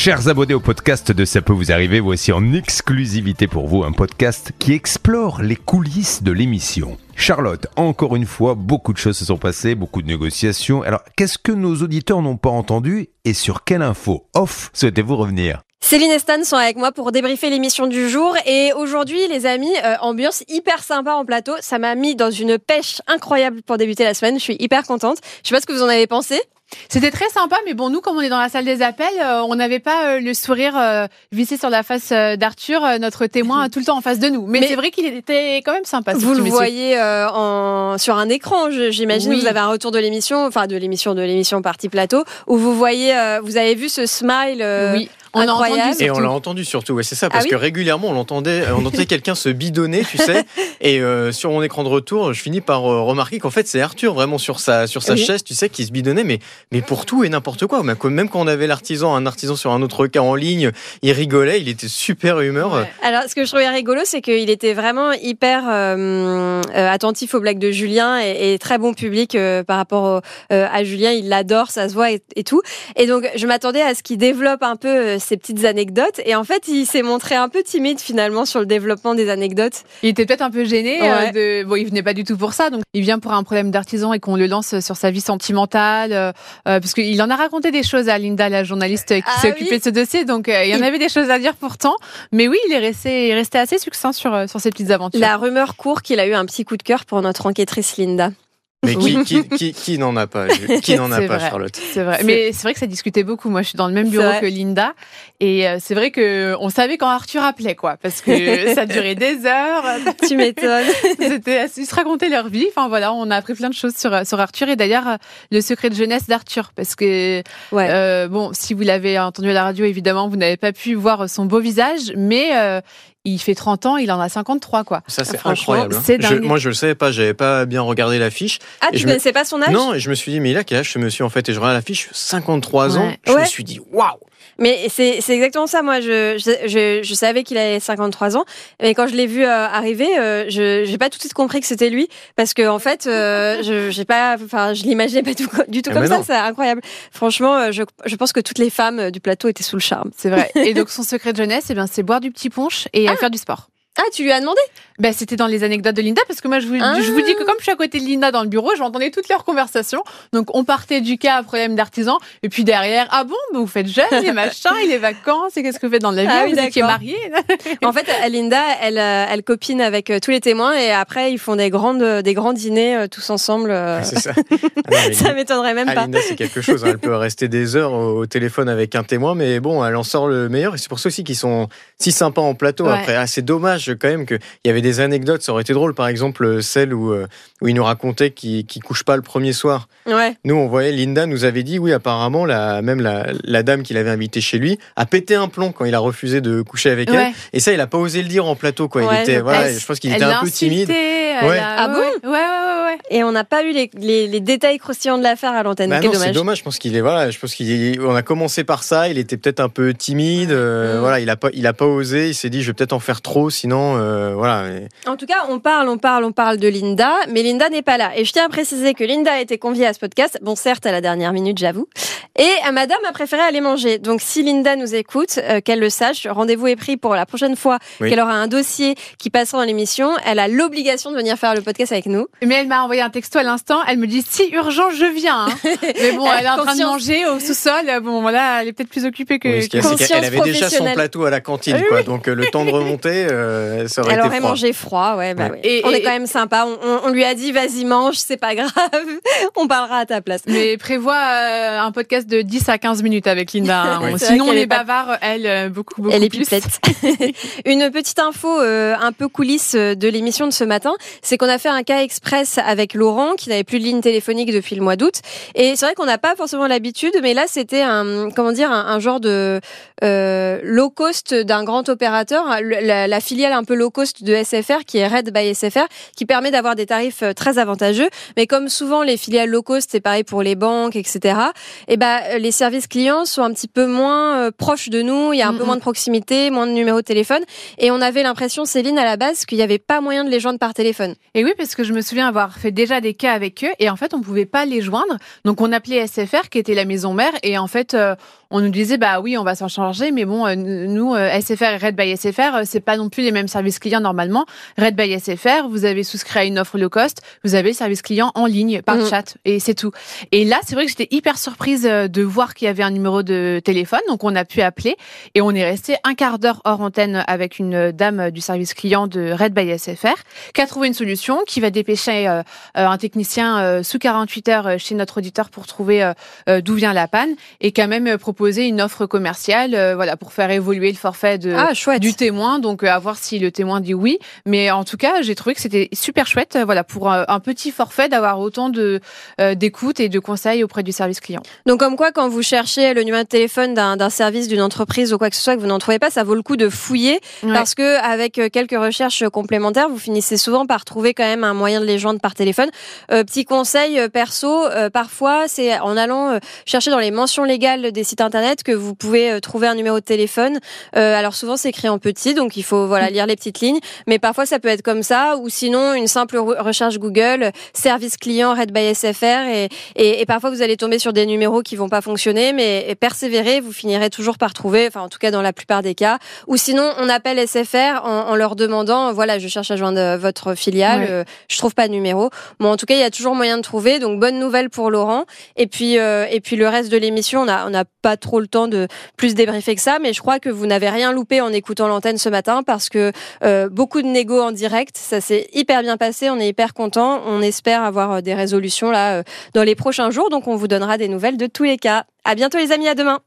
Chers abonnés au podcast de Ça peut vous arriver, voici en exclusivité pour vous un podcast qui explore les coulisses de l'émission. Charlotte, encore une fois, beaucoup de choses se sont passées, beaucoup de négociations. Alors, qu'est-ce que nos auditeurs n'ont pas entendu et sur quelle info off souhaitez-vous revenir? Céline et Stan sont avec moi pour débriefer l'émission du jour. Et aujourd'hui, les amis, euh, ambiance hyper sympa en plateau. Ça m'a mis dans une pêche incroyable pour débuter la semaine. Je suis hyper contente. Je sais pas ce que vous en avez pensé. C'était très sympa, mais bon, nous, comme on est dans la salle des appels, euh, on n'avait pas euh, le sourire euh, vissé sur la face euh, d'Arthur, notre témoin, tout le temps en face de nous. Mais, Mais- c'est vrai qu'il était quand même sympa. Vous le voyez euh, en, sur un écran, j'imagine. Oui. Vous avez un retour de l'émission, enfin de l'émission de l'émission Partie Plateau, où vous voyez, euh, vous avez vu ce smile. Oui, on incroyable. entendu. Et on l'a entendu surtout, ouais, c'est ça, parce Ah oui que régulièrement on l'entendait, euh, on entendait quelqu'un se bidonner, tu sais, et euh, sur mon écran de retour, je finis par euh, remarquer qu'en fait c'est Arthur vraiment sur sa sur sa Oui. chaise, tu sais, qui se bidonnait, mais mais pour tout et n'importe quoi. Même quand- Même quand on avait l'artisan, un artisan sur un autre cas en ligne, il rigolait, il était super humeur. Ouais. Alors, ce que je trouvais rigolo, c'est qu'il était vraiment hyper euh, euh, attentif aux blagues de Julien et, et très bon public euh, par rapport au- euh, à Julien. Il l'adore, ça se voit et, et tout. Et donc, je m'attendais à ce qu'il développe un peu ces petites anecdotes. Et en fait, il s'est montré un peu timide finalement sur le développement des anecdotes. Il était peut-être un peu gêné. Ouais. euh, de... Bon, il venait pas du tout pour ça. Donc, il vient pour un problème d'artisan et qu'on le lance sur sa vie sentimentale. euh, euh, parce qu'il en a raconté des choses à Linda, la journaliste qui Ah s'est oui. occupée de ce dossier. Donc, euh, il y en avait des choses à dire pourtant. Mais oui, il est resté, il est resté assez succinct sur, sur ses petites aventures. La rumeur court qu'il a eu un petit coup de cœur pour notre enquêtrice Linda. Mais qui qui qui, qui n'en a pas Qui n'en a pas, vrai. Charlotte C'est vrai. Mais c'est vrai que ça discutait beaucoup. Moi, je suis dans le même bureau que Linda. Et euh, c'est vrai que on savait quand Arthur appelait, quoi. Parce que ça durait des heures. Tu m'étonnes. C'était, ils se racontaient leur vie. Enfin, voilà, on a appris plein de choses sur, sur Arthur. Et d'ailleurs, euh, le secret de jeunesse d'Arthur. Parce que, Ouais. euh, bon, si vous l'avez entendu à la radio, évidemment, vous n'avez pas pu voir son beau visage. Mais euh, il fait 30 ans, il en a 53, quoi. Ça c'est Franchement, incroyable. hein. c'est Je- moi je le savais pas, j'avais pas bien regardé l'affiche. Ah, Et tu je me- connaissais pas son âge? Non, et je me suis dit mais il a quel âge ce monsieur en fait? Et je regarde l'affiche, 53 ans. Ouais. Je Ouais. me suis dit waouh. Mais c'est c'est exactement ça. Moi, je, je, je, je savais qu'il avait 53 ans, mais quand je l'ai vu euh, arriver, euh, je j'ai pas tout de suite compris que c'était lui, parce que en fait, euh, je j'ai pas, enfin, je l'imaginais pas tout, du tout Eh comme ben ça. C'est incroyable. Franchement, euh, je, je pense que toutes les femmes du plateau étaient sous le charme. C'est vrai. Et donc, son secret de jeunesse, eh bien, c'est boire du petit punch et euh, faire du sport. Ah, tu lui as demandé? Ben, c'était dans les anecdotes de Linda parce que moi je vous, Ah. je vous dis que comme je suis à côté de Linda dans le bureau, j'entendais toutes leurs conversations. Donc on partait du cas à problème d'artisan et puis derrière ah bon ben, vous faites jeune les machins et les vacances et qu'est-ce que vous faites dans la vie Ah oui, vous étiez mariés En fait, Linda, elle, euh, elle copine avec euh, tous les témoins et après ils font des grandes, euh, des grands dîners tous ensemble. euh, C'est ça. Ah non, ça m'étonnerait même Ah, pas. Linda, c'est quelque chose. hein. Elle peut rester des heures au, au téléphone avec un témoin, mais bon, elle en sort le meilleur. Et c'est pour ça aussi qu'ils sont si sympas en plateau. Ouais. Après, ah, c'est dommage quand même qu'il y avait des anecdotes. Ça aurait été drôle, par exemple, celle où, euh, où il nous racontait qu'il ne couche pas le premier soir. Ouais. Nous, on voyait, Linda nous avait dit, oui, apparemment, la, même la, la dame qu'il avait invitée chez lui a pété un plomb quand il a refusé de coucher avec Ouais. elle. Et ça, il a pas osé le dire en plateau. Quoi. Ouais, il était, je voilà, pense. je pense qu'il était un peu timide. a- Ah bon? Ouais, ouais, ouais, ouais, ouais. Et on n'a pas eu les, les, les détails croustillants de l'affaire à l'antenne. Bah c'est dommage. dommage. Je pense qu'il est voilà. Je pense qu'on a commencé par ça. Il était peut-être un peu timide. euh, Mm. Voilà, il a pas, il a pas osé. Il s'est dit, je vais peut-être en faire trop, sinon, euh, voilà. En tout cas, on parle, on parle, on parle de Linda, mais Linda n'est pas là. Et je tiens à préciser que Linda a été conviée à ce podcast. Bon, certes, à la dernière minute, j'avoue. Et Madame a préféré aller manger. Donc, si Linda nous écoute, euh, qu'elle le sache. Rendez-vous est pris pour la prochaine fois Oui. qu'elle aura un dossier qui passera dans l'émission. Elle a l'obligation de venir faire le podcast avec nous. Mais elle m'a envoyé un texto à l'instant. Elle me dit si urgent, je viens. hein. Mais bon, elle est en train de manger au sous-sol. Bon, voilà, elle est peut-être plus occupée que. Oui, c'est conscience qu'elle avait déjà son plateau à la cantine, Oui, quoi. Donc euh, le temps de remonter, euh, ça aurait Elle été aurait froid. mangé froid, ouais, bah Ouais. ouais. Et- on est quand même sympa. On, on- on lui a dit, vas-y, mange, c'est pas grave. on parlera à ta place. Mais prévois euh, un podcast de 10 à 15 minutes avec Linda. hein. Sinon, on est bavard, elle, euh, beaucoup, beaucoup Elle est plus. Une petite info euh, un peu coulisse de l'émission de ce matin, c'est qu'on a fait un cas express avec Laurent qui n'avait plus de ligne téléphonique depuis le mois d'août. Et c'est vrai qu'on n'a pas forcément l'habitude, mais là c'était un comment dire un, un genre de euh, low cost d'un grand opérateur, la, la filiale un peu low cost de SFR qui est Red by SFR, qui permet d'avoir des tarifs euh, très avantageux. Mais comme souvent les filiales low cost, c'est pareil pour les banques, etc. Et ben les services clients sont un petit peu moins euh, proches de nous. Il y a un peu moins de proximité, moins de numéros de téléphone. Et on avait l'impression, Céline, à la base, qu'il n'y avait pas moyen de les joindre par téléphone. Et oui, parce que je me souviens avoir fait déjà des cas avec eux et en fait, on pouvait pas les joindre. Donc, on appelait SFR qui était la maison mère et en fait, euh, on nous disait bah oui, on va s'en charger, mais bon, euh, nous euh, SFR et Red by SFR, euh, c'est pas non plus les mêmes services clients normalement. Red by SFR, vous avez souscrit à une offre low cost, vous avez le service client en ligne par Mhm. chat et c'est tout. Et là, c'est vrai que j'étais hyper surprise euh, de voir qu'il y avait un numéro de téléphone, donc on a pu appeler et on est resté un quart d'heure hors antenne avec une dame du service client de Red by SFR qui a trouvé une solution, qui va dépêcher euh, un technicien euh, sous 48 heures euh, chez notre auditeur pour trouver euh, euh, d'où vient la panne et a même euh, proposé une offre commerciale, euh, voilà, pour faire évoluer le forfait de Ah, du témoin. Donc euh, à voir si le témoin dit oui. Mais en tout cas, j'ai trouvé que c'était super chouette, euh, voilà, pour euh, un petit forfait d'avoir autant de euh, d'écoute et de conseils auprès du service client. Donc comme quoi, quand vous cherchez le numéro de téléphone d'un service, d'une entreprise ou quoi que ce soit que vous n'en trouvez pas, ça vaut le coup de fouiller Ouais. parce que avec euh, quelques recherches complémentaires, vous finissez souvent par trouver quand même un moyen de les joindre par téléphone. Euh, petit conseil euh, perso, euh, parfois c'est en allant euh, chercher dans les mentions légales des sites internet que vous pouvez euh, trouver un numéro de téléphone. Euh, alors souvent c'est écrit en petit, donc il faut voilà lire les petites lignes, mais parfois ça peut être comme ça ou sinon une simple re- recherche Google, service client Red by SFR et, et, et parfois vous allez tomber sur des numéros qui vont pas fonctionner, mais persévérer, vous finirez toujours par trouver, enfin en tout cas dans la plupart des cas. Ou sinon on appelle SFR en, en leur demandant, voilà, je cherche à joindre votre filiale, Ouais. euh, je trouve pas de numéro. Bon en tout cas il y a toujours moyen de trouver, donc bonne nouvelle pour Laurent. Et puis euh, et puis le reste de l'émission, on a on n'a pas trop le temps de plus débriefer que ça, mais je crois que vous n'avez rien loupé en écoutant l'antenne ce matin parce que euh, beaucoup de négo en direct, ça s'est hyper bien passé, on est hyper content, on espère avoir euh, des résolutions là euh, dans les prochains jours, donc on vous donnera des nouvelles de tous les cas. À bientôt les amis, à demain.